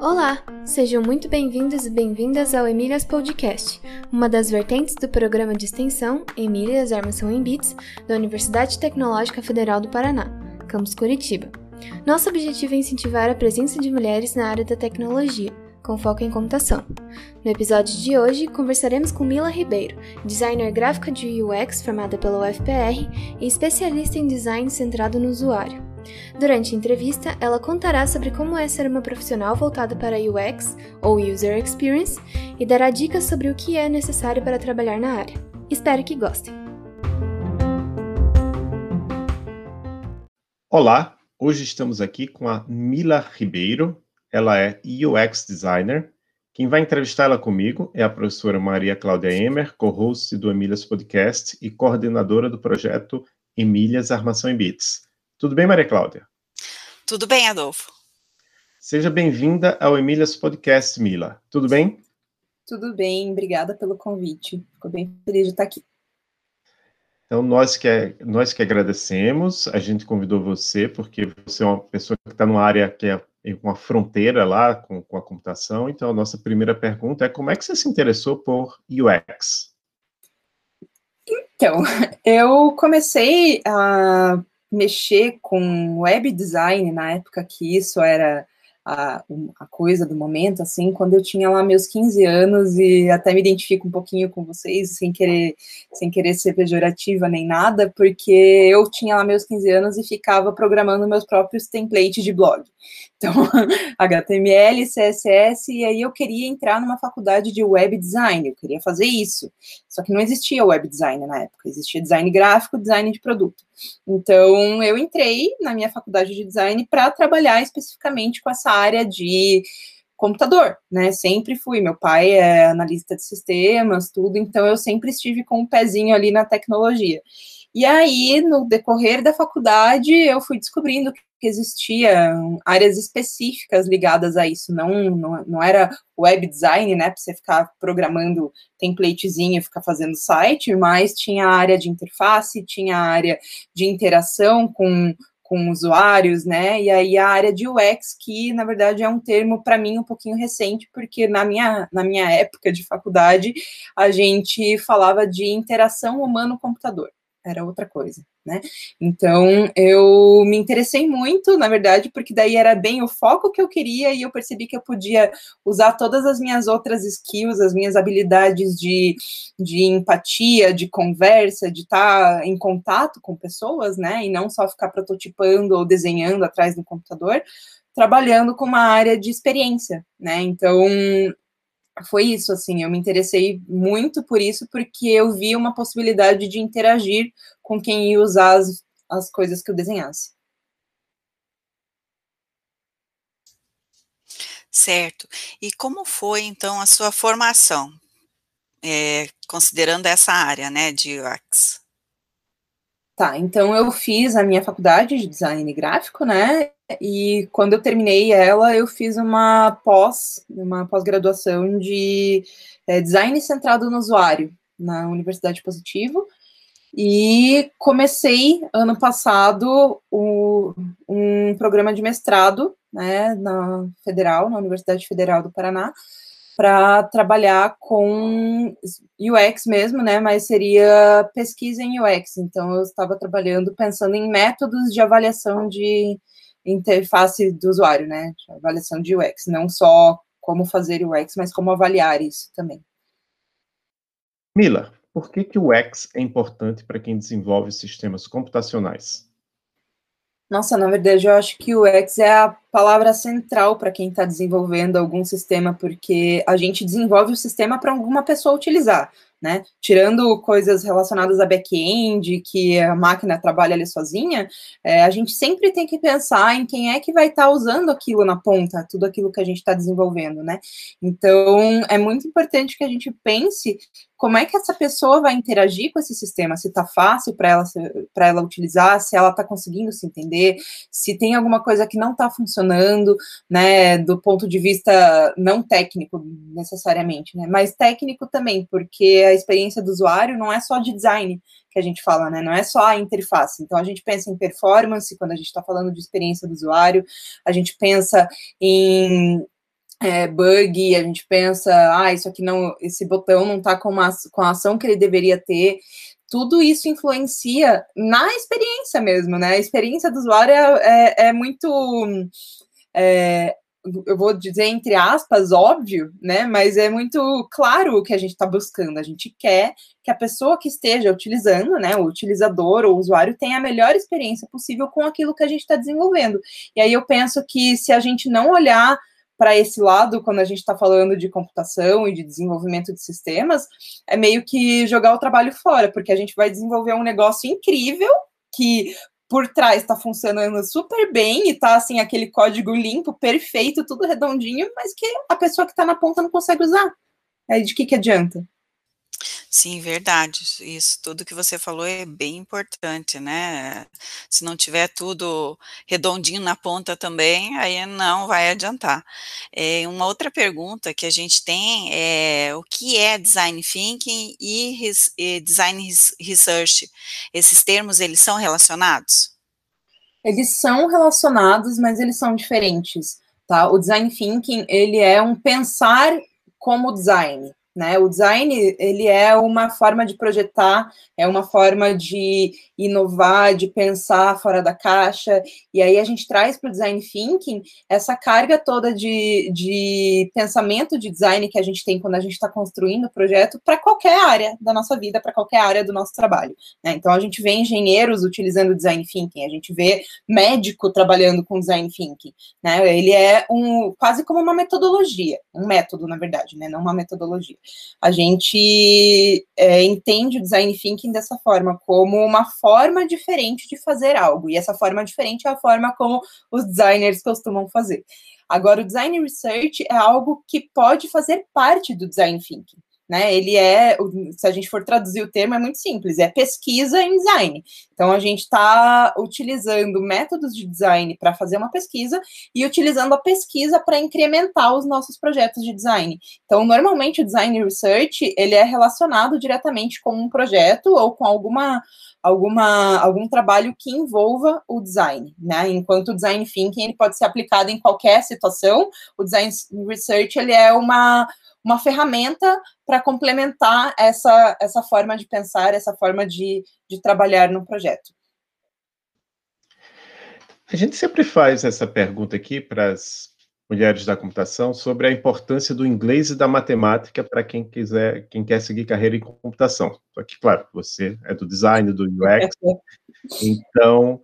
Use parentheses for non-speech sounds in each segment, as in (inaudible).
Olá, sejam muito bem-vindos e bem-vindas ao Emílias Podcast, uma das vertentes do programa de extensão Emílias Armação em Bits da Universidade Tecnológica Federal do Paraná, campus Curitiba. Nosso objetivo é incentivar a presença de mulheres na área da tecnologia, com foco em computação. No episódio de hoje, conversaremos com Mila Ribeiro, designer gráfica de UX formada pela UFPR e especialista em design centrado no usuário. Durante a entrevista, ela contará sobre como é ser uma profissional voltada para UX ou User Experience e dará dicas sobre o que é necessário para trabalhar na área. Espero que gostem. Olá, hoje estamos aqui com a Mila Ribeiro. Ela é UX designer. Quem vai entrevistar ela comigo é a professora Maria Cláudia Emer, co-host do Emílias Podcast e coordenadora do projeto Emílias Armação em Bits. Tudo bem, Maria Cláudia? Tudo bem, Adolfo. Seja bem-vinda ao Emílias Podcast, Mila. Tudo bem? Tudo bem, obrigada pelo convite. Fico bem feliz de estar aqui. Então, nós que, nós que agradecemos, a gente convidou você porque você é uma pessoa que está numa área que é uma fronteira lá com, com a computação. Então, a nossa primeira pergunta é como é que você se interessou por UX? Então, (laughs) eu comecei a mexer com web design na época que isso era a, a, coisa do momento, assim, quando eu tinha lá meus 15 anos e até me identifico um pouquinho com vocês, sem querer, sem querer ser pejorativa nem nada, porque eu tinha lá meus 15 anos e ficava programando meus próprios templates de blog. Então, (laughs) HTML, CSS, e aí eu queria entrar numa faculdade de web design, eu queria fazer isso. Só que não existia web design na época, existia design gráfico, design de produto. Então, eu entrei na minha faculdade de design para trabalhar especificamente com essa área de computador, né? Sempre fui. Meu pai é analista de sistemas, tudo, então eu sempre estive com um pezinho ali na tecnologia. E aí, no decorrer da faculdade, eu fui descobrindo que existiam áreas específicas ligadas a isso, não, não, não era web design, né, para você ficar programando templatezinho, ficar fazendo site, mas tinha área de interface, tinha área de interação com, com usuários, né, e aí a área de UX, que na verdade é um termo para mim um pouquinho recente, porque na minha, na minha época de faculdade a gente falava de interação humano-computador era outra coisa, né? Então eu me interessei muito, na verdade, porque daí era bem o foco que eu queria e eu percebi que eu podia usar todas as minhas outras skills, as minhas habilidades de, de empatia, de conversa, de estar em contato com pessoas, né? E não só ficar prototipando ou desenhando atrás do computador, trabalhando com uma área de experiência, né? Então foi isso, assim, eu me interessei muito por isso, porque eu vi uma possibilidade de interagir com quem ia usar as, as coisas que eu desenhasse. Certo. E como foi, então, a sua formação, é, considerando essa área, né, de UX? Tá, então eu fiz a minha faculdade de design gráfico, né, e quando eu terminei ela, eu fiz uma pós, uma pós-graduação de é, design centrado no usuário na Universidade Positivo. E comecei ano passado o, um programa de mestrado, né, na Federal, na Universidade Federal do Paraná, para trabalhar com UX mesmo, né? Mas seria pesquisa em UX. Então eu estava trabalhando pensando em métodos de avaliação de interface do usuário, né? Avaliação de UX, não só como fazer UX, mas como avaliar isso também. Mila, por que, que o UX é importante para quem desenvolve sistemas computacionais? Nossa, na verdade, eu acho que o UX é a palavra central para quem está desenvolvendo algum sistema, porque a gente desenvolve o sistema para alguma pessoa utilizar né? Tirando coisas relacionadas a back-end, que a máquina trabalha ali sozinha, é, a gente sempre tem que pensar em quem é que vai estar tá usando aquilo na ponta, tudo aquilo que a gente está desenvolvendo, né? Então, é muito importante que a gente pense como é que essa pessoa vai interagir com esse sistema, se está fácil para ela, ela utilizar, se ela está conseguindo se entender, se tem alguma coisa que não está funcionando, né, do ponto de vista não técnico necessariamente, né, mas técnico também, porque a experiência do usuário não é só de design que a gente fala, né? Não é só a interface. Então a gente pensa em performance quando a gente está falando de experiência do usuário, a gente pensa em é, bug, a gente pensa, ah, isso aqui não, esse botão não está com, com a ação que ele deveria ter. Tudo isso influencia na experiência mesmo, né? A experiência do usuário é, é, é muito é, eu vou dizer entre aspas, óbvio, né? Mas é muito claro o que a gente está buscando. A gente quer que a pessoa que esteja utilizando, né, o utilizador ou o usuário, tenha a melhor experiência possível com aquilo que a gente está desenvolvendo. E aí eu penso que se a gente não olhar para esse lado, quando a gente está falando de computação e de desenvolvimento de sistemas, é meio que jogar o trabalho fora, porque a gente vai desenvolver um negócio incrível que por trás está funcionando super bem e tá assim aquele código limpo, perfeito, tudo redondinho, mas que a pessoa que está na ponta não consegue usar. Aí de que que adianta? Sim, verdade. Isso tudo que você falou é bem importante, né? Se não tiver tudo redondinho na ponta também, aí não vai adiantar. É, uma outra pergunta que a gente tem é o que é design thinking e, e design research? Esses termos eles são relacionados? Eles são relacionados, mas eles são diferentes, tá? O design thinking ele é um pensar como design. Né? O design ele é uma forma de projetar, é uma forma de inovar, de pensar fora da caixa, e aí a gente traz para o design thinking essa carga toda de, de pensamento de design que a gente tem quando a gente está construindo o projeto para qualquer área da nossa vida, para qualquer área do nosso trabalho. Né? Então a gente vê engenheiros utilizando design thinking, a gente vê médico trabalhando com design thinking. Né? Ele é um quase como uma metodologia, um método, na verdade, né? não uma metodologia a gente é, entende o design thinking dessa forma, como uma forma diferente de fazer algo. E essa forma diferente é a forma como os designers costumam fazer. Agora, o design research é algo que pode fazer parte do design thinking né? Ele é, se a gente for traduzir o termo, é muito simples, é pesquisa em design. Então a gente está utilizando métodos de design para fazer uma pesquisa e utilizando a pesquisa para incrementar os nossos projetos de design. Então, normalmente o design research ele é relacionado diretamente com um projeto ou com alguma alguma algum trabalho que envolva o design, né? Enquanto o design thinking ele pode ser aplicado em qualquer situação, o design research ele é uma uma ferramenta para complementar essa, essa forma de pensar, essa forma de, de trabalhar no projeto. A gente sempre faz essa pergunta aqui para as mulheres da computação sobre a importância do inglês e da matemática para quem quiser, quem quer seguir carreira em computação. Só que, claro, você é do design, do UX, (laughs) então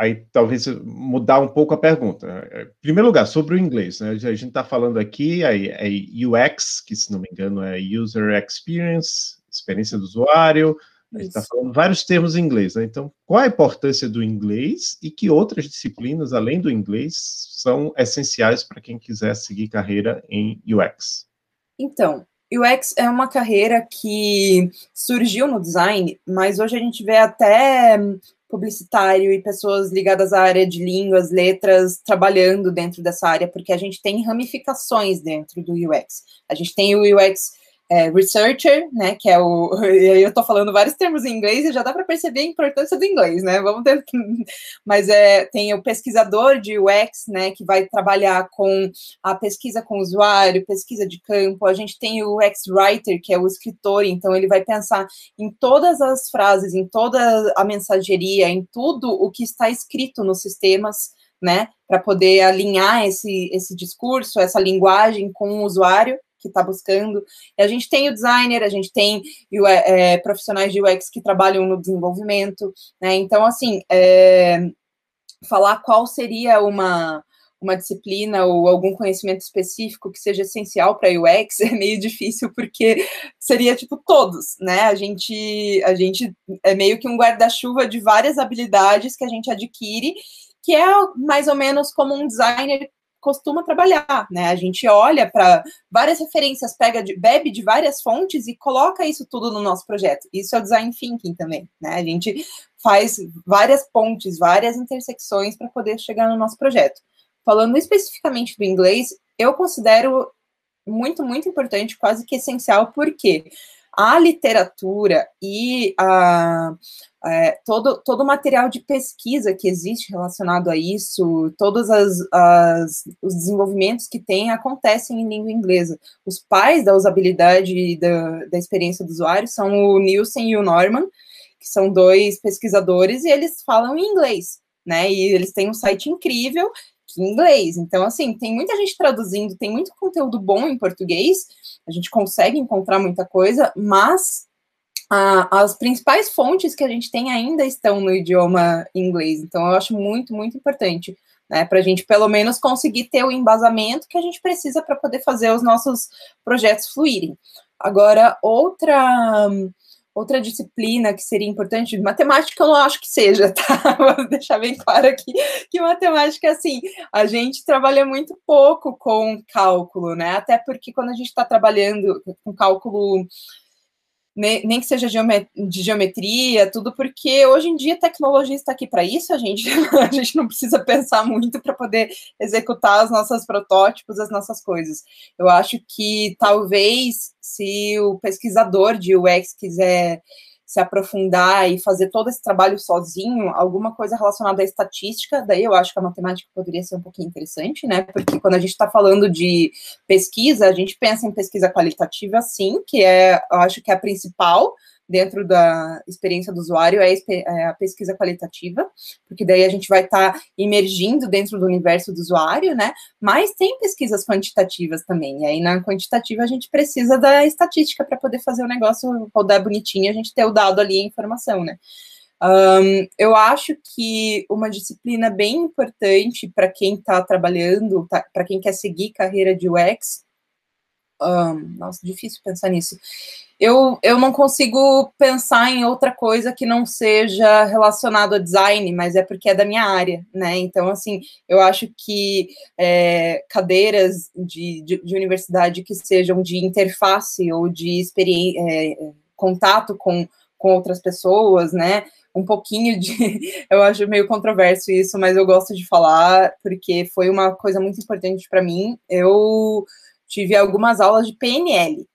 aí talvez mudar um pouco a pergunta. Em primeiro lugar, sobre o inglês, né? A gente está falando aqui é, é UX, que se não me engano é User Experience, experiência do usuário. A gente está falando vários termos em inglês, né? Então, qual a importância do inglês e que outras disciplinas, além do inglês, são essenciais para quem quiser seguir carreira em UX? Então, UX é uma carreira que surgiu no design, mas hoje a gente vê até publicitário e pessoas ligadas à área de línguas, letras, trabalhando dentro dessa área, porque a gente tem ramificações dentro do UX. A gente tem o UX é, researcher, né, que é o, (laughs) eu estou falando vários termos em inglês e já dá para perceber a importância do inglês, né, vamos ter, (laughs) mas é, tem o pesquisador de UX, né, que vai trabalhar com a pesquisa com o usuário, pesquisa de campo, a gente tem o UX writer, que é o escritor, então ele vai pensar em todas as frases, em toda a mensageria, em tudo o que está escrito nos sistemas, né, para poder alinhar esse, esse discurso, essa linguagem com o usuário, que está buscando. E a gente tem o designer, a gente tem é, profissionais de UX que trabalham no desenvolvimento, né? Então, assim, é, falar qual seria uma, uma disciplina ou algum conhecimento específico que seja essencial para UX (laughs) é meio difícil porque seria tipo todos, né? A gente a gente é meio que um guarda-chuva de várias habilidades que a gente adquire, que é mais ou menos como um designer costuma trabalhar, né? A gente olha para várias referências, pega de, bebe de várias fontes e coloca isso tudo no nosso projeto. Isso é o design thinking também, né? A gente faz várias pontes, várias intersecções para poder chegar no nosso projeto. Falando especificamente do inglês, eu considero muito, muito importante, quase que essencial, porque a literatura e a, é, todo, todo o material de pesquisa que existe relacionado a isso, todos as, as, os desenvolvimentos que tem acontecem em língua inglesa. Os pais da usabilidade da, da experiência do usuário são o Nielsen e o Norman, que são dois pesquisadores, e eles falam em inglês, né? E eles têm um site incrível em inglês. Então, assim, tem muita gente traduzindo, tem muito conteúdo bom em português, a gente consegue encontrar muita coisa, mas as principais fontes que a gente tem ainda estão no idioma inglês. Então, eu acho muito, muito importante, né, para a gente pelo menos conseguir ter o embasamento que a gente precisa para poder fazer os nossos projetos fluírem. Agora, outra Outra disciplina que seria importante, matemática eu não acho que seja, tá? (laughs) Vou deixar bem claro aqui que matemática, assim, a gente trabalha muito pouco com cálculo, né? Até porque quando a gente está trabalhando com cálculo nem que seja de geometria, tudo, porque hoje em dia a tecnologia está aqui para isso, a gente, (laughs) a gente não precisa pensar muito para poder executar os nossos protótipos, as nossas coisas. Eu acho que talvez se o pesquisador de UX quiser se aprofundar e fazer todo esse trabalho sozinho, alguma coisa relacionada à estatística, daí eu acho que a matemática poderia ser um pouquinho interessante, né? Porque quando a gente está falando de pesquisa, a gente pensa em pesquisa qualitativa, sim, que é, eu acho que é a principal, dentro da experiência do usuário é, é a pesquisa qualitativa, porque daí a gente vai estar tá imergindo dentro do universo do usuário, né? Mas tem pesquisas quantitativas também, e aí na quantitativa a gente precisa da estatística para poder fazer o negócio rodar bonitinho, a gente ter o dado ali, a informação, né? Um, eu acho que uma disciplina bem importante para quem está trabalhando, tá, para quem quer seguir carreira de UX, um, nossa, difícil pensar nisso. Eu, eu não consigo pensar em outra coisa que não seja relacionado a design, mas é porque é da minha área, né? Então, assim, eu acho que é, cadeiras de, de, de, universidade que sejam de interface ou de é, contato com, com outras pessoas, né? Um pouquinho de. (laughs) Eu acho meio controverso isso, mas eu gosto de falar, porque foi uma coisa muito importante para mim. Eu tive algumas aulas de PNL,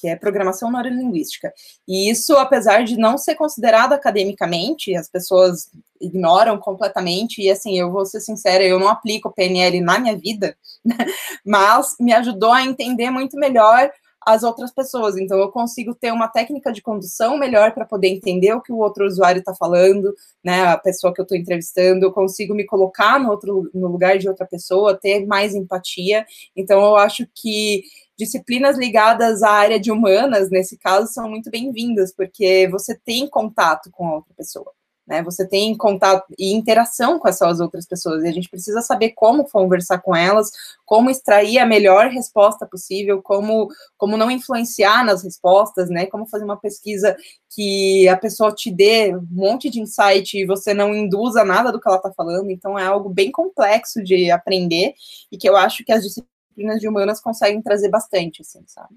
que é Programação Neurolinguística. E isso, apesar de não ser considerado academicamente, as pessoas ignoram completamente, e assim, eu vou ser sincera, eu não aplico PNL na minha vida, (laughs) mas me ajudou a entender muito melhor as outras pessoas. Então, eu consigo ter uma técnica de condução melhor para poder entender o que o outro usuário está falando, né? A pessoa que eu estou entrevistando, eu consigo me colocar no, outro, no lugar de outra pessoa, ter mais empatia. Então, eu acho que disciplinas ligadas à área de humanas, nesse caso, são muito bem-vindas, porque você tem contato com a outra pessoa né? Você tem contato e interação com essas outras pessoas, e a gente precisa saber como conversar com elas, como extrair a melhor resposta possível, como, como não influenciar nas respostas, né? Como fazer uma pesquisa que a pessoa te dê um monte de insight e você não induza nada do que ela está falando. Então é algo bem complexo de aprender e que eu acho que as disciplinas de humanas conseguem trazer bastante, assim, sabe?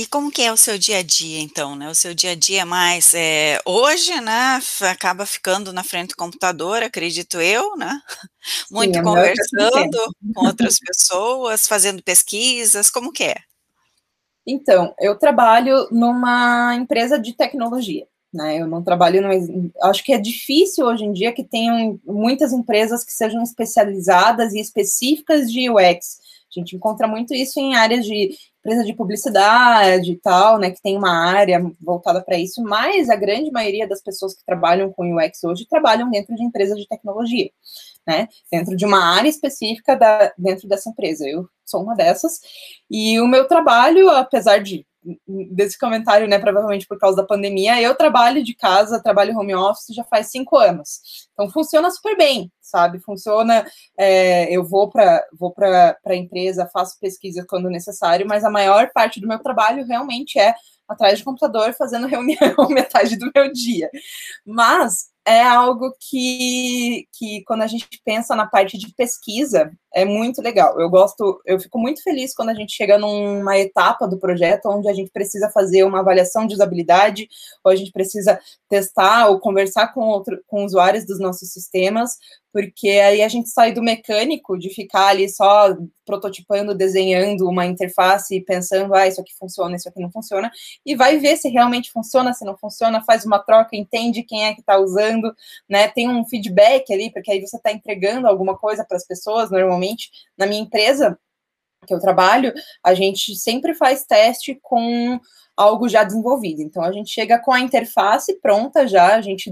E como que é o seu dia a dia, então, né? O seu dia a dia é mais é, hoje, né? Acaba ficando na frente do computador, acredito eu, né? (laughs) Muito Sim, conversando (laughs) com outras pessoas, fazendo pesquisas, como que é? Então, eu trabalho numa empresa de tecnologia, né? Eu não trabalho, no, acho que é difícil hoje em dia que tenham muitas empresas que sejam especializadas e específicas de UX. A gente encontra muito isso em áreas de empresa de publicidade e tal, né, que tem uma área voltada para isso, mas a grande maioria das pessoas que trabalham com UX hoje trabalham dentro de empresas de tecnologia, né, dentro de uma área específica da, dentro dessa empresa. Eu sou uma dessas, e o meu trabalho, apesar de desse comentário, né, provavelmente por causa da pandemia, eu trabalho de casa, trabalho home office já faz cinco anos. Então funciona super bem, sabe? Funciona, é, eu vou para vou para a empresa, faço pesquisa quando necessário, mas a maior parte do meu trabalho realmente é atrás de computador fazendo reunião (laughs) metade do meu dia. Mas é algo que, que quando a gente pensa na parte de pesquisa, é muito legal. Eu gosto, eu fico muito feliz quando a gente chega numa etapa do projeto onde a gente precisa fazer uma avaliação de usabilidade, ou a gente precisa testar ou conversar com, outro, com usuários dos nossos sistemas, porque aí a gente sai do mecânico de ficar ali só prototipando, desenhando uma interface e pensando, ah, isso aqui funciona, isso aqui não funciona, e vai ver se realmente funciona, se não funciona, faz uma troca, entende quem é que está usando, né? Tem um feedback ali, porque aí você está entregando alguma coisa para as pessoas, normalmente. Na minha empresa, que eu trabalho, a gente sempre faz teste com algo já desenvolvido. Então a gente chega com a interface pronta já, a gente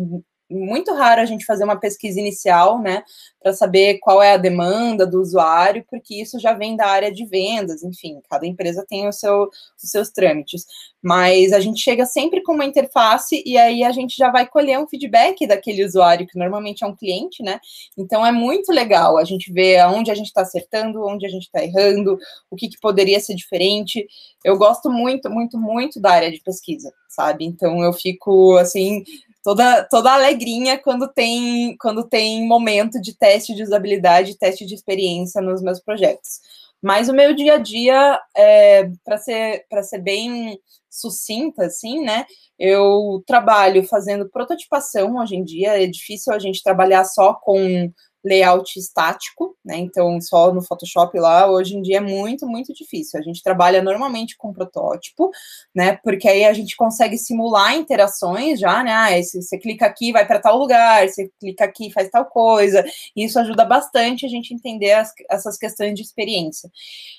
muito raro a gente fazer uma pesquisa inicial, né, para saber qual é a demanda do usuário, porque isso já vem da área de vendas, enfim, cada empresa tem o seu, os seus trâmites. Mas a gente chega sempre com uma interface e aí a gente já vai colher um feedback daquele usuário, que normalmente é um cliente, né? Então é muito legal a gente ver onde a gente está acertando, onde a gente está errando, o que, que poderia ser diferente. Eu gosto muito, muito, muito da área de pesquisa, sabe? Então eu fico assim toda, toda alegrinha quando tem, quando tem momento de teste de usabilidade, teste de experiência nos meus projetos. Mas o meu dia a dia, é, para ser, ser bem sucinta, assim, né? Eu trabalho fazendo prototipação hoje em dia, é difícil a gente trabalhar só com layout estático, né? Então, só no Photoshop lá, hoje em dia é muito, muito difícil. A gente trabalha normalmente com protótipo, né? Porque aí a gente consegue simular interações já, né? Ah, se você clica aqui, vai para tal lugar, você clica aqui, faz tal coisa. Isso ajuda bastante a gente entender as, essas questões de experiência.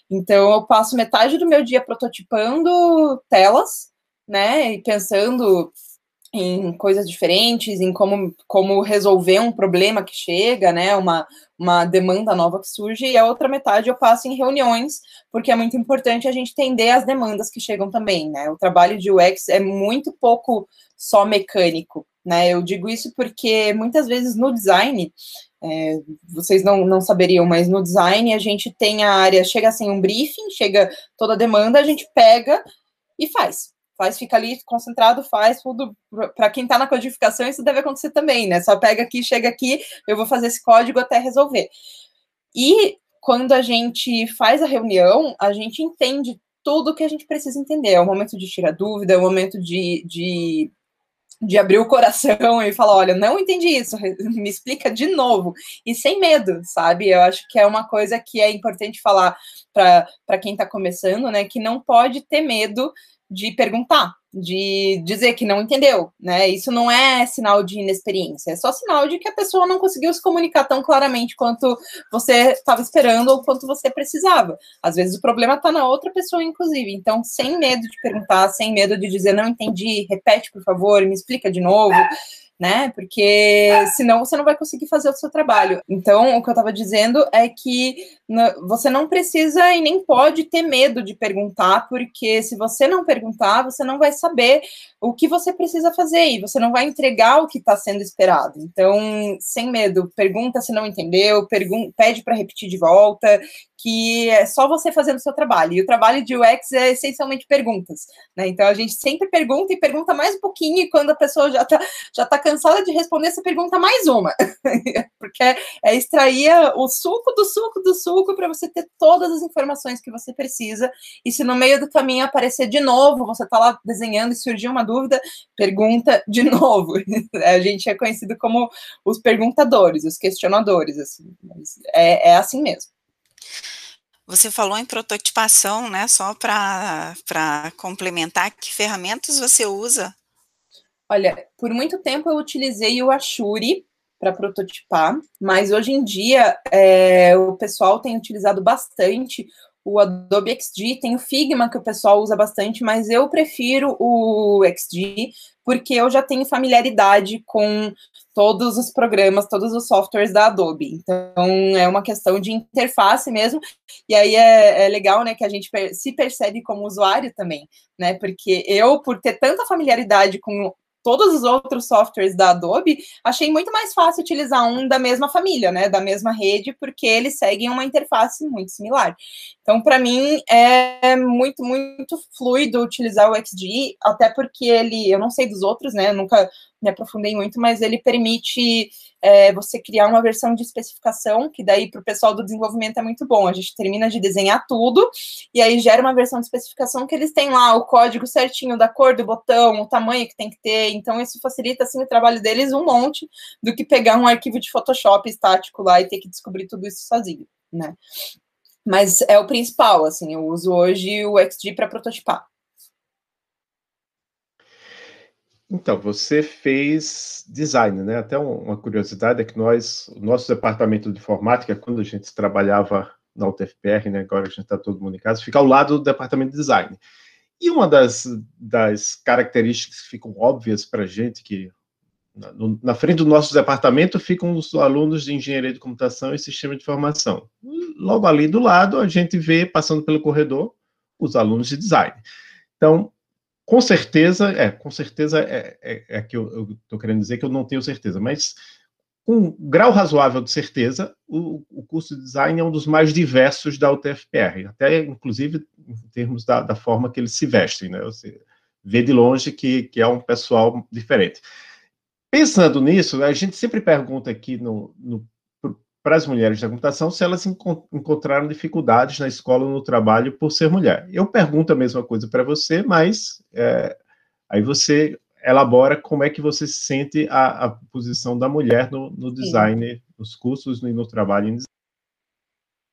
Então, eu passo metade do meu dia prototipando telas, né? E pensando em coisas diferentes, em como, como resolver um problema que chega, né, uma, uma demanda nova que surge, e a outra metade eu passo em reuniões, porque é muito importante a gente entender as demandas que chegam também, né, o trabalho de UX é muito pouco só mecânico, né, eu digo isso porque muitas vezes no design, é, vocês não, não saberiam, mas no design a gente tem a área, chega assim um briefing, chega toda a demanda, a gente pega e faz, faz, fica ali concentrado, faz tudo. Para quem está na codificação, isso deve acontecer também, né? Só pega aqui, chega aqui, eu vou fazer esse código até resolver. E quando a gente faz a reunião, a gente entende tudo que a gente precisa entender. É o momento de tirar dúvida, é o momento de, de, de abrir o coração e falar: olha, não entendi isso, (laughs) me explica de novo. E sem medo, sabe? Eu acho que é uma coisa que é importante falar para quem está começando, né? Que não pode ter medo de perguntar, de dizer que não entendeu, né? Isso não é sinal de inexperiência, é só sinal de que a pessoa não conseguiu se comunicar tão claramente quanto você estava esperando ou quanto você precisava. Às vezes o problema está na outra pessoa, inclusive. Então, sem medo de perguntar, sem medo de dizer não entendi, repete, por favor, me explica de novo né? Porque senão você não vai conseguir fazer o seu trabalho. Então, o que eu estava dizendo é que você não precisa e nem pode ter medo de perguntar, porque se você não perguntar, você não vai saber o que você precisa fazer e você não vai entregar o que está sendo esperado. Então, sem medo, pergunta se não entendeu, pede para repetir de volta, que é só você fazendo o seu trabalho. E o trabalho de UX é essencialmente perguntas, né? Então a gente sempre pergunta e pergunta mais um pouquinho, e quando a pessoa já está já tá cansada de responder, você pergunta mais uma. (laughs) Porque é extrair o suco do suco do suco para você ter todas as informações que você precisa. E se no meio do caminho aparecer de novo, você está lá desenhando e surgir uma dúvida, pergunta de (laughs) novo. a gente é conhecido como os perguntadores, os questionadores, assim. É, é assim mesmo. Você falou em prototipação, né? Só para complementar, que ferramentas você usa? Olha, por muito tempo eu utilizei o Ashuri para prototipar, mas hoje em dia é, o pessoal tem utilizado bastante o Adobe XD, tem o Figma que o pessoal usa bastante, mas eu prefiro o XD porque eu já tenho familiaridade com todos os programas, todos os softwares da Adobe. Então é uma questão de interface mesmo. E aí é, é legal, né, que a gente se percebe como usuário também, né? Porque eu, por ter tanta familiaridade com todos os outros softwares da Adobe, achei muito mais fácil utilizar um da mesma família, né, da mesma rede, porque eles seguem uma interface muito similar. Então, para mim, é muito, muito fluido utilizar o XD, até porque ele, eu não sei dos outros, né, nunca me aprofundei muito, mas ele permite é, você criar uma versão de especificação, que daí para o pessoal do desenvolvimento é muito bom. A gente termina de desenhar tudo, e aí gera uma versão de especificação que eles têm lá o código certinho da cor do botão, o tamanho que tem que ter. Então, isso facilita assim, o trabalho deles um monte do que pegar um arquivo de Photoshop estático lá e ter que descobrir tudo isso sozinho, né? Mas é o principal, assim, eu uso hoje o XG para prototipar. Então, você fez design, né? Até uma curiosidade é que nós, o nosso departamento de informática, quando a gente trabalhava na UTFPR, né? Agora a gente está todo mundo em casa, fica ao lado do departamento de design. E uma das, das características que ficam óbvias para a gente, que na, no, na, frente do nosso departamento ficam os alunos de engenharia de computação e sistema de informação. Logo ali do lado, a gente vê, passando pelo corredor, os alunos de design. Então, com certeza, é, com certeza é, é, é que eu estou querendo dizer que eu não tenho certeza, mas com um grau razoável de certeza, o, o, curso de design é um dos mais diversos da UTFPR, até inclusive em termos da, da forma que eles se vestem, né? Você vê de longe que, que é um pessoal diferente. Pensando nisso, a gente sempre pergunta aqui no, no para as mulheres da computação se elas encontraram dificuldades na escola ou no trabalho por ser mulher. Eu pergunto a mesma coisa para você, mas é, aí você elabora como é que você sente a, a posição da mulher no, no design, Sim. nos cursos e no trabalho em design.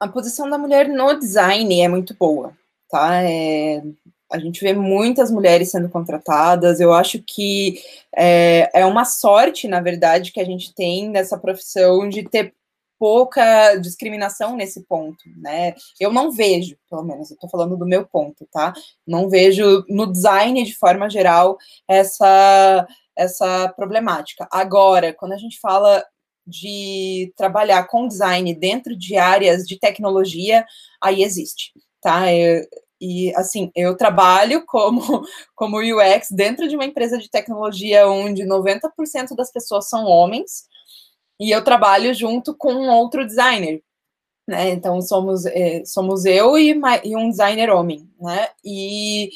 A posição da mulher no design é muito boa, tá? É, a gente vê muitas mulheres sendo contratadas. Eu acho que é, é uma sorte, na verdade, que a gente tem nessa profissão de ter pouca discriminação nesse ponto, né? Eu não vejo, pelo menos, eu estou falando do meu ponto, tá? Não vejo no design, de forma geral, essa, essa problemática. Agora, quando a gente fala de trabalhar com design dentro de áreas de tecnologia, aí existe, tá? Eu, e assim, eu trabalho como, (laughs) como UX dentro de uma empresa de tecnologia onde 90% das pessoas são homens, e eu trabalho junto com outro designer, né? Então somos é, somos eu e, e, um designer homem, né? E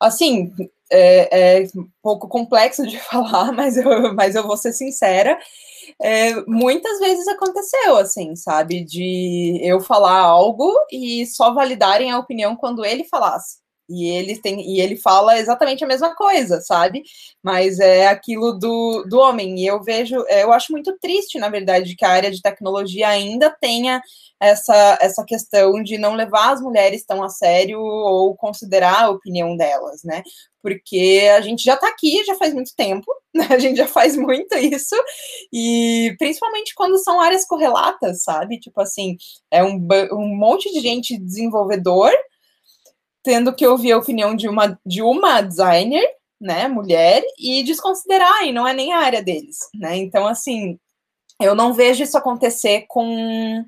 assim é, é, um pouco complexo de (laughs) falar, mas eu, mas eu vou ser sincera. É, muitas vezes aconteceu assim, sabe, de eu falar algo e só validarem a opinião quando ele falasse. E ele tem e ele fala exatamente a mesma coisa, sabe? Mas é aquilo do, do homem. E eu vejo, é, eu acho muito triste, na verdade, que a área de tecnologia ainda tenha essa, essa questão de não levar as mulheres tão a sério ou considerar a opinião delas, né? Porque a gente já está aqui, já faz muito tempo, (laughs) né? a gente já faz muito isso, e principalmente quando são áreas correlatas, sabe? Tipo assim, é um, um monte de gente desenvolvedor tendo que ouvir a opinião de uma, de uma designer, né, mulher, e desconsiderar, e não é nem a área deles, né? Então, assim, eu não vejo isso acontecer com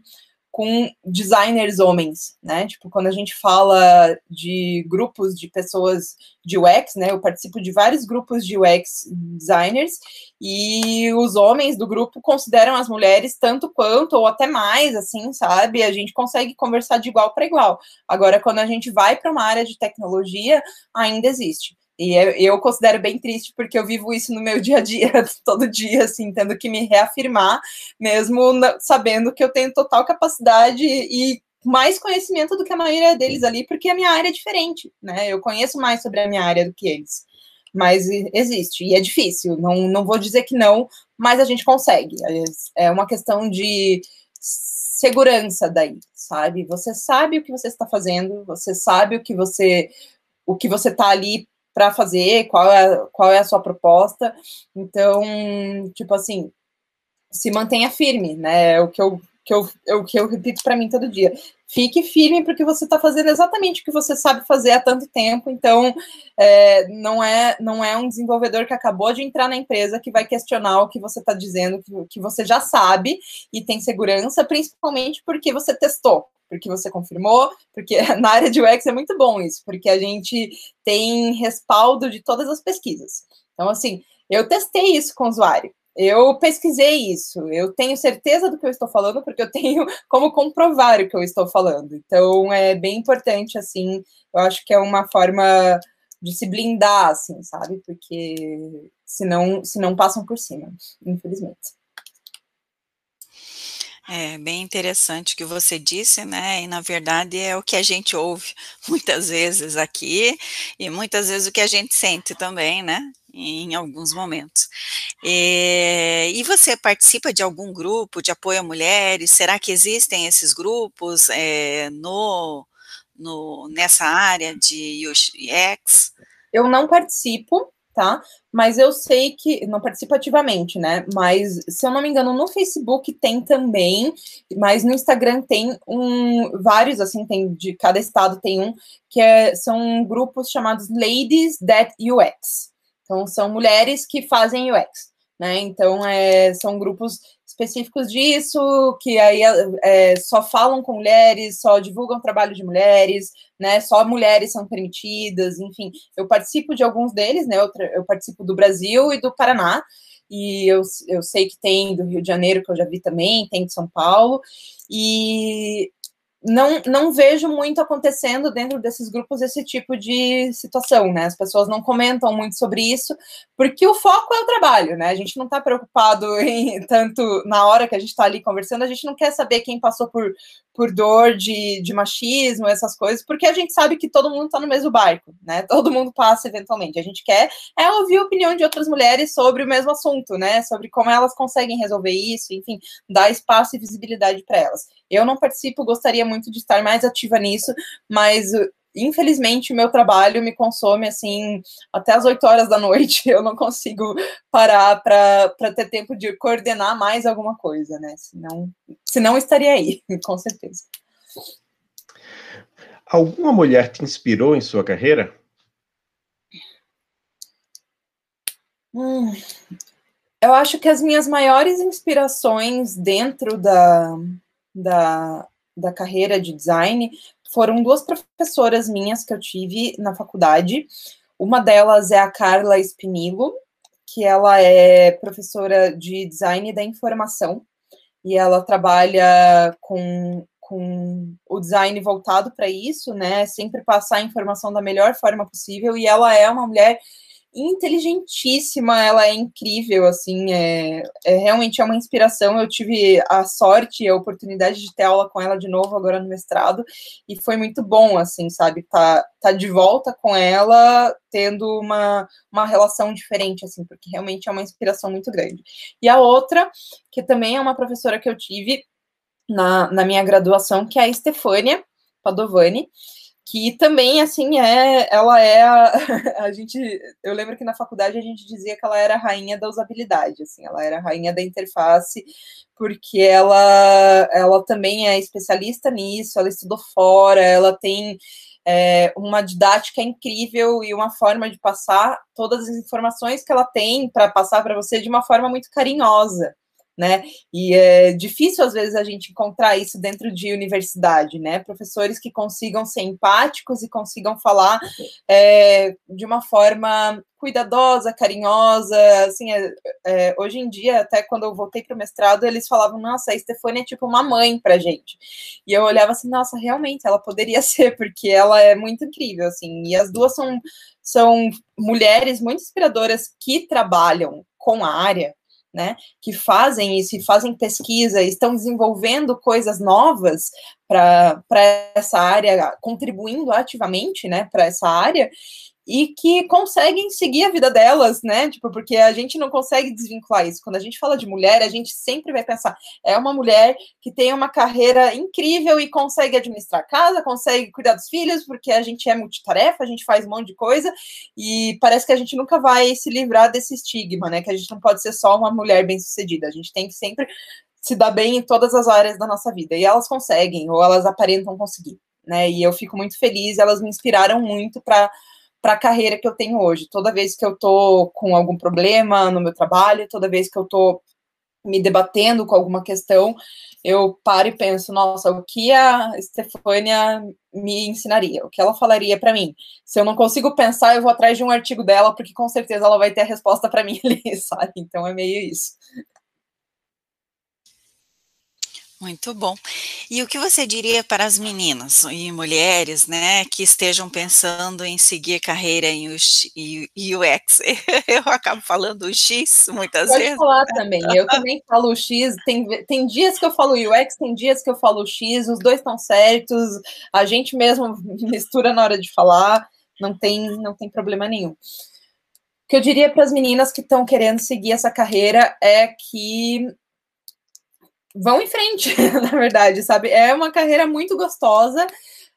com designers homens, né? Tipo, quando a gente fala de grupos de pessoas de UX, né? Eu participo de vários grupos de UX designers e os homens do grupo consideram as mulheres tanto quanto ou até mais, assim, sabe? A gente consegue conversar de igual para igual. Agora, quando a gente vai para uma área de tecnologia, ainda existe. E eu considero bem triste porque eu vivo isso no meu (laughs) dia a dia, todo dia, assim, tendo que me reafirmar, mesmo sabendo que eu tenho total capacidade e mais conhecimento do que a maioria deles ali, porque a minha área é diferente, né? Eu conheço mais sobre a minha área do que eles. Mas existe, e é difícil, não, não vou dizer que não, mas a gente consegue. É uma questão de segurança daí, sabe? Você sabe o que você está fazendo, você sabe o que você o que você está ali para fazer, qual é, qual é a sua proposta. Então, tipo assim, se mantenha firme, né? É o que eu, que eu, é o que eu repito para mim todo dia. Fique firme porque você está fazendo exatamente o que você sabe fazer há tanto tempo. Então, é, não é não é um desenvolvedor que acabou de entrar na empresa que vai questionar o que você está dizendo, que, que você já sabe e tem segurança, principalmente porque você testou porque você confirmou, porque (laughs) na área de UX é muito bom isso, porque a gente tem respaldo de todas as pesquisas. Então, assim, eu testei isso com o usuário. Eu pesquisei isso, eu tenho certeza do que eu estou falando, porque eu tenho (laughs) como comprovar o que eu estou falando. Então, é bem importante, assim, eu acho que é uma forma de se blindar, assim, sabe? Porque senão, senão passam por cima, infelizmente. É bem interessante o que você disse, né? E na verdade é o que a gente ouve (laughs) muitas vezes aqui e muitas vezes o que a gente sente também, né? Em alguns momentos. E, e você participa de algum grupo de apoio a mulheres? Será que existem esses grupos é, no, no, nessa área de UX? Eu não participo, tá? Mas eu sei que, não participo ativamente, né? Mas, se eu não me engano, no Facebook tem também, mas no Instagram tem um, vários, assim, tem, de cada estado tem um, que é, são grupos chamados Ladies That UX. Então, são mulheres que fazem UX, né? Então, é, são grupos específicos disso, que aí é, só falam com mulheres, só divulgam trabalho de mulheres, né? Só mulheres são permitidas, enfim. Eu participo de alguns deles, né? Eu, eu participo do Brasil e do Paraná, e eu, eu sei que tem do Rio de Janeiro, que eu já vi também, tem de São Paulo, e não, não vejo muito acontecendo dentro desses grupos esse tipo de situação, né? As pessoas não comentam muito sobre isso, porque o foco é o trabalho, né? A gente não está preocupado (laughs) em tanto na hora que a gente está ali conversando, a gente não quer saber quem passou por, por dor de, de machismo, essas coisas, porque a gente sabe que todo mundo está no mesmo barco, né? (laughs) Todo mundo passa eventualmente. A gente quer é ouvir a opinião de outras mulheres sobre o mesmo assunto, né? Sobre como elas conseguem resolver isso, enfim, dar espaço e visibilidade para elas. Eu não participo, gostaria muito de estar mais ativa nisso, mas infelizmente o meu trabalho me consome assim até as 8 horas da noite. (laughs) Eu não consigo parar para ter tempo de coordenar mais alguma coisa, né? Senão, senão estaria aí, (laughs) com certeza. Alguma mulher te inspirou em sua carreira? Hum, eu acho que as minhas maiores inspirações dentro da, da, da carreira de design foram duas professoras minhas que eu tive na faculdade. Uma delas é a Carla Espinilo, que ela é professora de design da informação e ela trabalha com, com o design voltado para isso, né? Sempre passar a informação da melhor forma possível. E ela é uma mulher inteligentíssima, ela é incrível, assim, é, é, realmente é uma inspiração. Eu tive a sorte e a oportunidade de ter aula com ela de novo agora no mestrado, e foi muito bom, assim, sabe, tá, tá de volta com ela, tendo uma, uma relação diferente, assim, porque realmente é uma inspiração muito grande. E a outra, que também é uma professora que eu tive na, na minha graduação, que é a Stefânia Padovani, que também, assim, é, ela é a, (laughs) a, gente, eu lembro que na faculdade a gente dizia que ela era a rainha da usabilidade, assim, ela era a rainha da interface, porque ela, ela também é especialista nisso, ela estudou fora, ela tem é, uma didática incrível e uma forma de passar todas as informações que ela tem para passar para você de uma forma muito carinhosa né? E é difícil às vezes a gente encontrar isso dentro de universidade, né? Professores que consigam ser empáticos e consigam falar é, de uma forma cuidadosa, carinhosa, assim, é, é, hoje em dia, até quando eu voltei para o mestrado, eles falavam, nossa, a Stefania é tipo uma mãe para gente, e eu olhava assim, nossa, realmente, ela poderia (laughs) ser, porque ela é muito incrível, assim, e as duas são, são mulheres muito inspiradoras que trabalham com a área, né, que fazem isso, e fazem pesquisa, estão desenvolvendo coisas novas para essa área, contribuindo ativamente, né, para essa área, e que conseguem seguir a vida delas, né? Tipo, porque a gente não consegue desvincular isso. Quando a gente fala de mulher, a gente sempre vai pensar, é uma mulher que tem uma carreira incrível e consegue administrar casa, consegue cuidar dos filhos, porque a gente é multitarefa, a gente faz um monte de coisa, e parece que a gente nunca vai se livrar desse estigma, né? Que a gente não pode ser só uma mulher bem-sucedida, a gente tem que sempre se dar bem em todas as áreas da nossa vida. E elas conseguem, ou elas aparentam conseguir, né? E eu fico muito feliz, elas me inspiraram muito para para a carreira que eu tenho hoje. Toda vez que eu estou com algum problema no meu trabalho, toda vez que eu estou me debatendo com alguma questão, eu paro e penso, nossa, o que a Stefânia me ensinaria? O que ela falaria para mim? Se eu não consigo pensar, eu vou atrás de um artigo dela, porque com certeza ela vai ter a resposta para mim (laughs) ali, sabe? Então é meio isso. Muito bom. E o que você diria para as meninas e mulheres, né, que estejam pensando em seguir carreira em UX? (laughs) Eu acabo falando o X muitas Pode vezes. Pode falar também. Eu também falo o X. Tem, tem dias que eu falo UX, tem dias que eu falo X. Os dois estão certos. A gente mesmo (laughs) mistura na hora de falar. Não tem, não tem problema nenhum. O que eu diria para as meninas que estão querendo seguir essa carreira é que vão em frente, (laughs) na verdade, sabe? É uma carreira muito gostosa,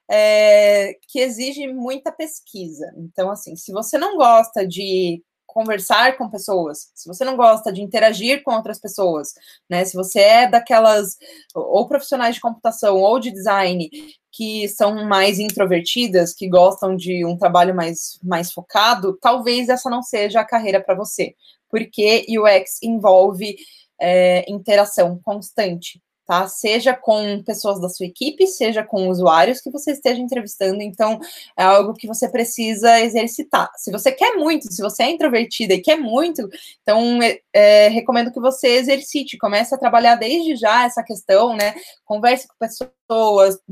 é, que exige muita pesquisa. Então, assim, se você não gosta de conversar com pessoas, se você não gosta de interagir com outras pessoas, né? Se você é daquelas ou profissionais de computação ou de design que são mais introvertidas, que gostam de um trabalho mais, mais focado, talvez essa não seja a carreira para você, porque UX envolve é, interação constante, tá? Seja com pessoas da sua equipe, seja com usuários que você esteja entrevistando. Então, é algo que você precisa exercitar. Se você quer muito, se você é introvertida e quer muito, então é, é, recomendo que você exercite, comece a trabalhar desde já essa questão, né? Converse com pessoas,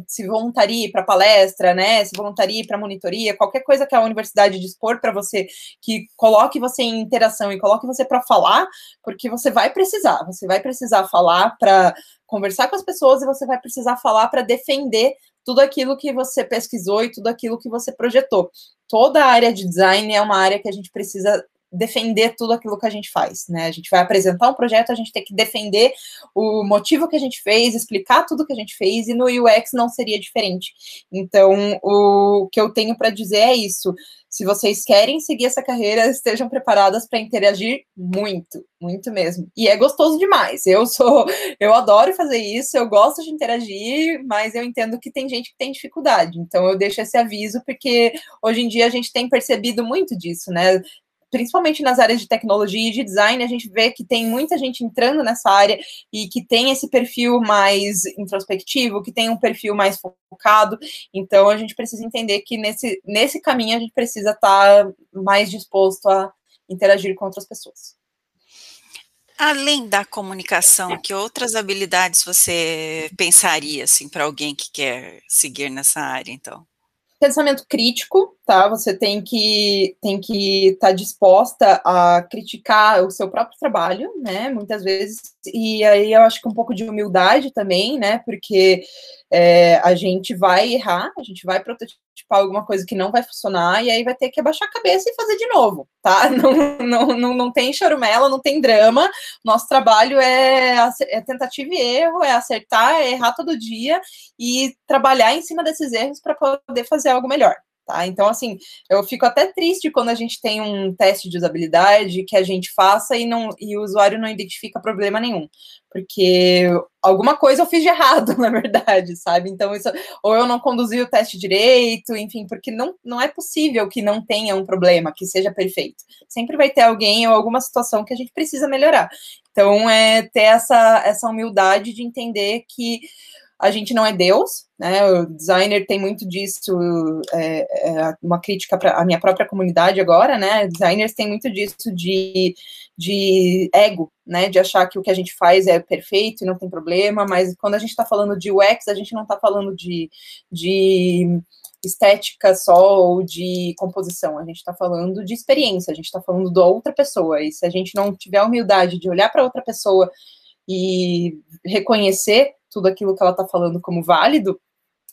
se voluntarie para palestra, né? Se voluntarie para monitoria, qualquer coisa que a universidade dispor para você, que coloque você em interação e coloque você para falar, porque você vai precisar, você vai precisar falar para conversar com as pessoas e você vai precisar falar para defender tudo aquilo que você pesquisou e tudo aquilo que você projetou. Toda a área de design é uma área que a gente precisa defender tudo aquilo que a gente faz, né? A gente vai apresentar um projeto, a gente tem que defender o motivo que a gente fez, explicar tudo que a gente fez, e no UX não seria diferente. Então, o que eu tenho para dizer é isso. Se vocês querem seguir essa carreira, estejam preparadas para interagir muito, muito mesmo. E é gostoso demais. Eu sou, eu adoro fazer isso, eu gosto de interagir, mas eu entendo que tem gente que tem dificuldade. Então eu deixo esse aviso porque hoje em dia a gente tem percebido muito disso, né? Principalmente nas áreas de tecnologia e de design, a gente vê que tem muita gente entrando nessa área e que tem esse perfil mais introspectivo, que tem um perfil mais focado. Então, a gente precisa entender que nesse, nesse caminho a gente precisa estar tá mais disposto a interagir com outras pessoas. Além da comunicação, que outras habilidades você pensaria assim para alguém que quer seguir nessa área, então? pensamento crítico, tá? Você tem que tem que estar tá disposta a criticar o seu próprio trabalho, né? Muitas vezes e aí eu acho que um pouco de humildade também, né? Porque é, a gente vai errar, a gente vai prototipar alguma coisa que não vai funcionar e aí vai ter que abaixar a cabeça e fazer de novo, tá? (laughs) Não, não, não, não tem chorumela, não tem drama. Nosso trabalho é, é tentativa e erro, é acertar, é errar todo dia e trabalhar em cima desses erros para poder fazer algo melhor. Tá? Então, assim, eu fico até triste quando a gente tem um teste de usabilidade que a gente faça e, não, e o usuário não identifica problema nenhum. Porque alguma coisa eu fiz de errado, (laughs) na verdade, sabe? Então, isso, ou eu não conduzi o teste direito, enfim, porque não, não é possível que não tenha um problema, que seja perfeito. Sempre vai ter alguém ou alguma situação que a gente precisa melhorar. Então, é ter essa, essa humildade de entender que a gente não é Deus, né? O designer tem muito disso, é, é uma crítica para a minha própria comunidade agora, né? Designers têm muito disso de, de ego, né? De achar que o que a gente faz é perfeito e não tem problema, mas quando a gente está falando de UX, a gente não está falando de, de estética só ou de composição, a gente está falando de experiência, a gente está falando da outra pessoa, e se a gente não tiver a humildade de olhar para outra pessoa e reconhecer tudo aquilo que ela está falando como válido,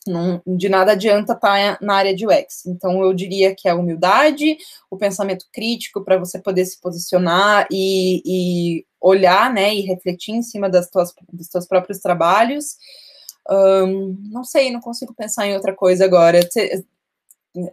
não, de nada adianta estar tá na área de UX. Então, eu diria que é a humildade, o pensamento crítico para você poder se posicionar e, e, olhar, né, e refletir em cima das tuas, dos teus próprios trabalhos. Um, não sei, não consigo pensar em outra coisa agora.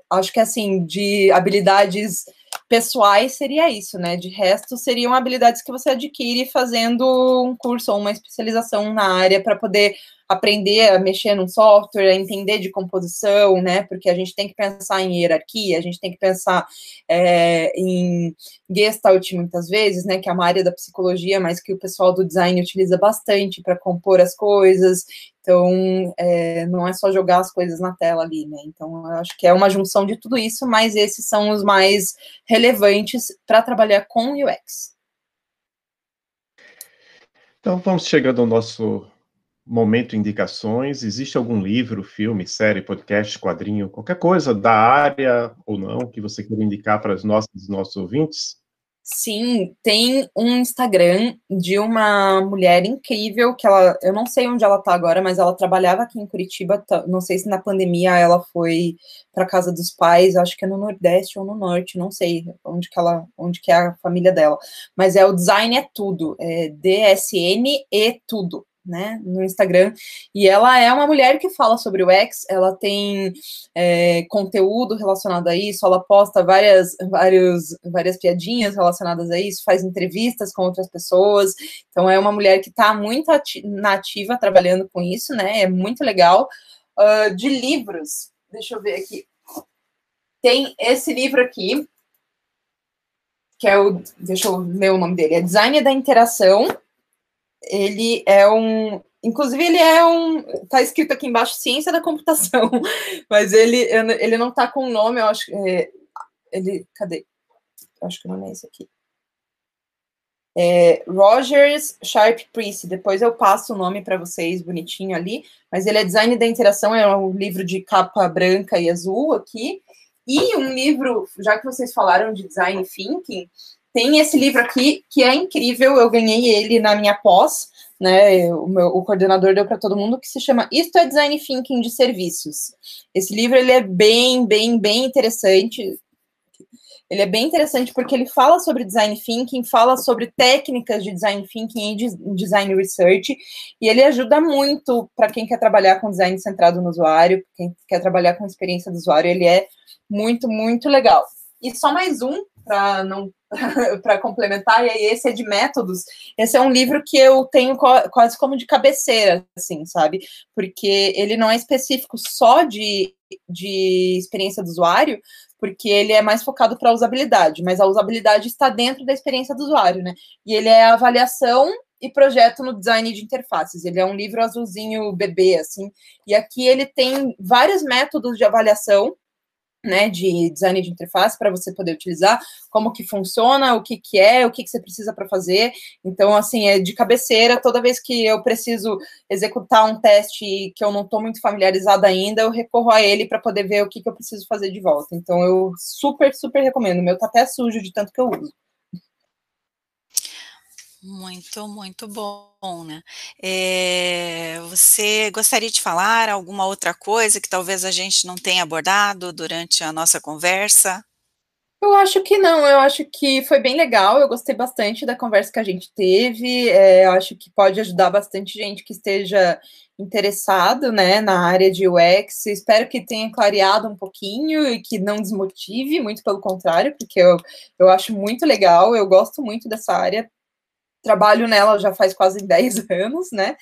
Acho que, assim, de habilidades pessoais seria isso, né? De resto, seriam habilidades que você adquire fazendo um curso ou uma especialização na área para poder aprender a mexer num software, a entender de composição, né? Porque a gente tem que pensar em hierarquia, a gente tem que pensar é, em gestalt muitas vezes, né? Que é uma área da psicologia, mas que o pessoal do design utiliza bastante para compor as coisas. Então, é, não é só jogar as coisas na tela ali, né? Então, eu acho que é uma junção de tudo isso, mas esses são os mais relevantes para trabalhar com UX. Então, vamos chegando ao nosso momento indicações. Existe algum livro, filme, série, podcast, quadrinho, qualquer coisa da área ou não que você queira indicar para os nossos, nossos ouvintes? Sim, tem um Instagram de uma mulher incrível que ela, eu não sei onde ela tá agora, mas ela trabalhava aqui em Curitiba, não sei se na pandemia ela foi para casa dos pais, acho que é no Nordeste ou no Norte, não sei onde que ela, onde que é a família dela, mas é o Design é tudo, é DSN e tudo né, no Instagram, e ela é uma mulher que fala sobre o X, ela tem é, conteúdo relacionado a isso, ela posta várias, vários, várias piadinhas relacionadas a isso, faz entrevistas com outras pessoas, então é uma mulher que está muito nativa trabalhando com isso, né, é muito legal. Uh, de livros, deixa eu ver aqui, tem esse livro aqui, que é o, deixa eu ler o nome dele, é Design da Interação, ele é um. Inclusive, ele é um. Tá escrito aqui embaixo ciência da computação, (laughs) mas ele, ele não tá com o nome, eu acho. É, ele. Cadê? Eu acho que o nome é esse aqui. É Rogers Sharp Priest. Depois eu passo o nome para vocês bonitinho ali. Mas ele é Design da Interação, é um livro de capa branca e azul aqui. E um livro, já que vocês falaram de Design Thinking, tem esse livro aqui que é incrível, eu ganhei ele na minha pós, né? O, meu, o coordenador deu para todo mundo, que se chama Isto é Design Thinking de Serviços. Esse livro ele é bem, bem, bem interessante. Ele é bem interessante porque ele fala sobre design thinking, fala sobre técnicas de design thinking e de design research, e ele ajuda muito para quem quer trabalhar com design centrado no usuário, quem quer trabalhar com experiência do usuário, ele é muito, muito legal. E só mais um, para não (laughs) para complementar, e aí esse é de métodos. Esse é um livro que eu tenho quase como de cabeceira, assim, sabe? Porque ele não é específico só de, de experiência do usuário, porque ele é mais focado para usabilidade, mas a usabilidade está dentro da experiência do usuário, né? E ele é avaliação e projeto no design de interfaces. Ele é um livro azulzinho bebê, assim, e aqui ele tem vários métodos de avaliação né, de design de interface para você poder utilizar, como que funciona, o que que é, o que que você precisa para fazer. Então, assim, é de cabeceira, toda vez que eu preciso executar um teste que eu não estou muito familiarizada ainda, eu recorro a ele para poder ver o que que eu preciso fazer de volta. Então, eu super, super recomendo. O meu tá até sujo de tanto que eu uso. Muito, muito bom, né? Eh, você gostaria de falar alguma outra coisa que talvez a gente não tenha abordado durante a nossa conversa? Eu acho que não, eu acho que foi bem legal, eu gostei bastante da conversa que a gente teve, é, eu acho que pode ajudar bastante gente que esteja interessado, né, na área de UX, espero que tenha clareado um pouquinho e que não desmotive, muito pelo contrário, porque eu, eu acho muito legal, eu gosto muito dessa área, trabalho nela já faz quase (laughs) 10 anos, né?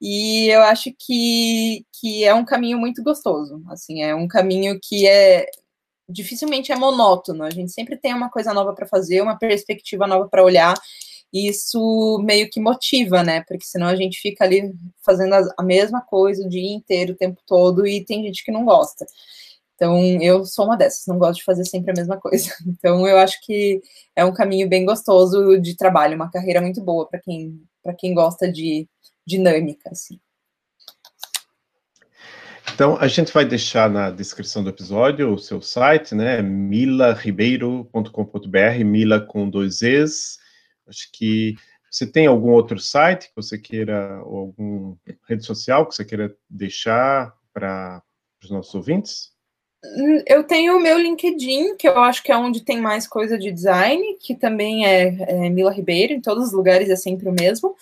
E eu acho que, que é um caminho muito gostoso, assim, é um caminho que é dificilmente é monótono, a gente sempre tem uma coisa nova para fazer, uma perspectiva nova para olhar, e isso meio que motiva, né? Porque senão a gente fica ali fazendo a mesma coisa o dia inteiro, o tempo todo, e tem gente que não gosta. Então, eu sou uma dessas, não gosto de fazer sempre a mesma coisa. (laughs) Então, eu acho que é um caminho bem gostoso de trabalho, uma carreira muito boa para quem, quem gosta de dinâmica, assim. Então, a gente vai deixar na descrição do episódio o seu site, né? milaribeiro.com.br, Mila com dois Es. Acho que você tem algum outro site que você queira, ou alguma rede social que você queira deixar para os nossos ouvintes? Eu tenho o meu LinkedIn, que eu acho que é onde tem mais coisa de design, que também é, é Mila Ribeiro, em todos os lugares é sempre o mesmo.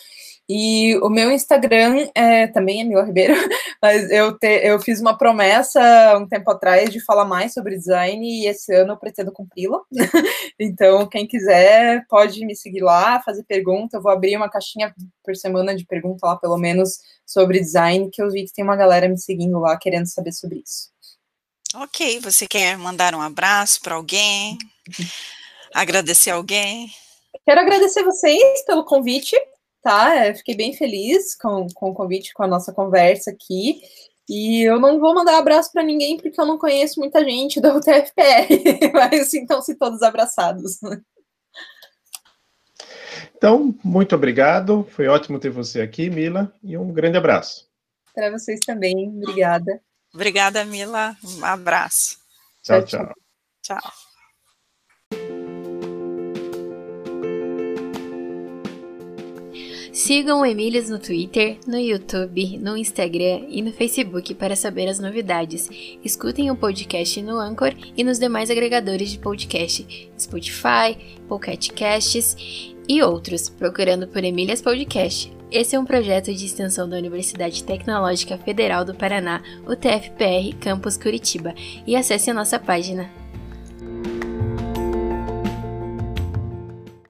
E o meu Instagram é, também é Mila Ribeiro, (laughs) mas eu, te, eu fiz uma promessa um tempo atrás de falar mais sobre design e esse ano eu pretendo cumpri-la. (laughs) então, quem quiser pode me seguir lá, fazer pergunta. Eu vou abrir uma caixinha por semana de pergunta lá, pelo menos, sobre design, que eu vi que tem uma galera me seguindo lá querendo saber sobre isso. Ok, você quer mandar um abraço para alguém? Agradecer alguém? Quero agradecer vocês pelo convite, tá? Eu fiquei bem feliz com, com o convite, com a nossa conversa aqui. E eu não vou mandar abraço para ninguém porque eu não conheço muita gente da (laughs) UTFPR, mas então se todos abraçados. Então, Então, muito obrigado. Foi ótimo ter você aqui, Mila, e um grande abraço. Para vocês também. Obrigada. Obrigada, Mila. Um abraço. tchau. Tchau. tchau. Sigam o Emílias no Twitter, no YouTube, no Instagram e no Facebook para saber as novidades. Escutem o podcast no Anchor e nos demais agregadores de podcast, Spotify, Pocket Casts e outros, procurando por Emílias Podcast. Esse é um projeto de extensão da Universidade Tecnológica Federal do Paraná, o TFPR Campus Curitiba, e acesse a nossa página